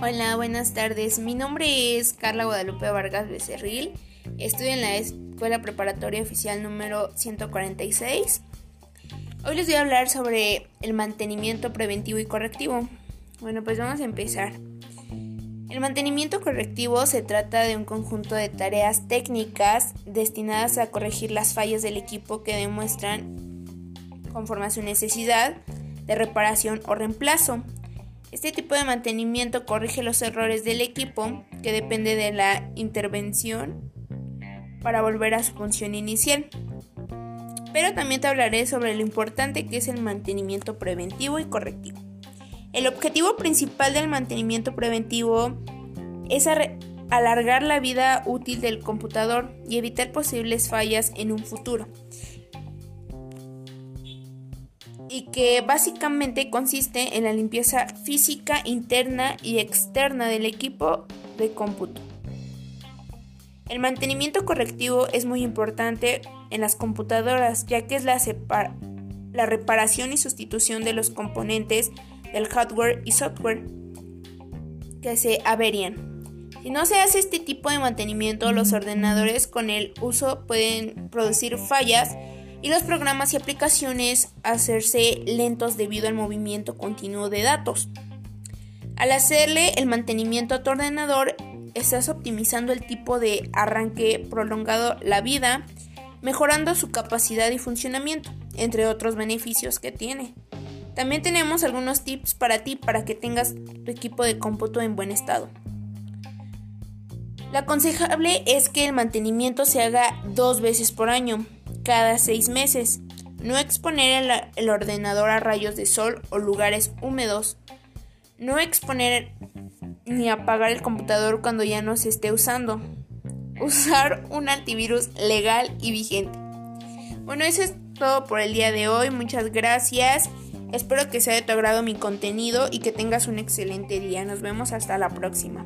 Hola, buenas tardes. Mi nombre es Carla Guadalupe Vargas Becerril. Estudio en la Escuela Preparatoria Oficial número 146. Hoy les voy a hablar sobre el mantenimiento preventivo y correctivo. Bueno, pues vamos a empezar. El mantenimiento correctivo se trata de un conjunto de tareas técnicas destinadas a corregir las fallas del equipo que demuestran, conforme a su necesidad, de reparación o reemplazo este tipo de mantenimiento corrige los errores del equipo, que depende de la intervención para volver a su función inicial. Pero también te hablaré sobre lo importante que es el mantenimiento preventivo y correctivo. El objetivo principal del mantenimiento preventivo es alargar la vida útil del computador y evitar posibles fallas en un futuro y que básicamente consiste en la limpieza física interna y externa del equipo de cómputo. El mantenimiento correctivo es muy importante en las computadoras ya que es la, reparación y sustitución de los componentes del hardware y software que se averían. Si no se hace este tipo de mantenimiento, los ordenadores con el uso pueden producir fallas y los programas y aplicaciones hacerse lentos debido al movimiento continuo de datos. Al hacerle el mantenimiento a tu ordenador, estás optimizando el tipo de arranque prolongado la vida, mejorando su capacidad y funcionamiento, entre otros beneficios que tiene. También tenemos algunos tips para ti para que tengas tu equipo de cómputo en buen estado. Lo aconsejable es que el mantenimiento se haga dos veces por año, cada seis meses. No exponer el, ordenador a rayos de sol o lugares húmedos. No exponer ni apagar el computador cuando ya no se esté usando. Usar un antivirus legal y vigente. Bueno, eso es todo por el día de hoy. Muchas gracias. Espero que sea de tu agrado mi contenido y que tengas un excelente día. Nos vemos hasta la próxima.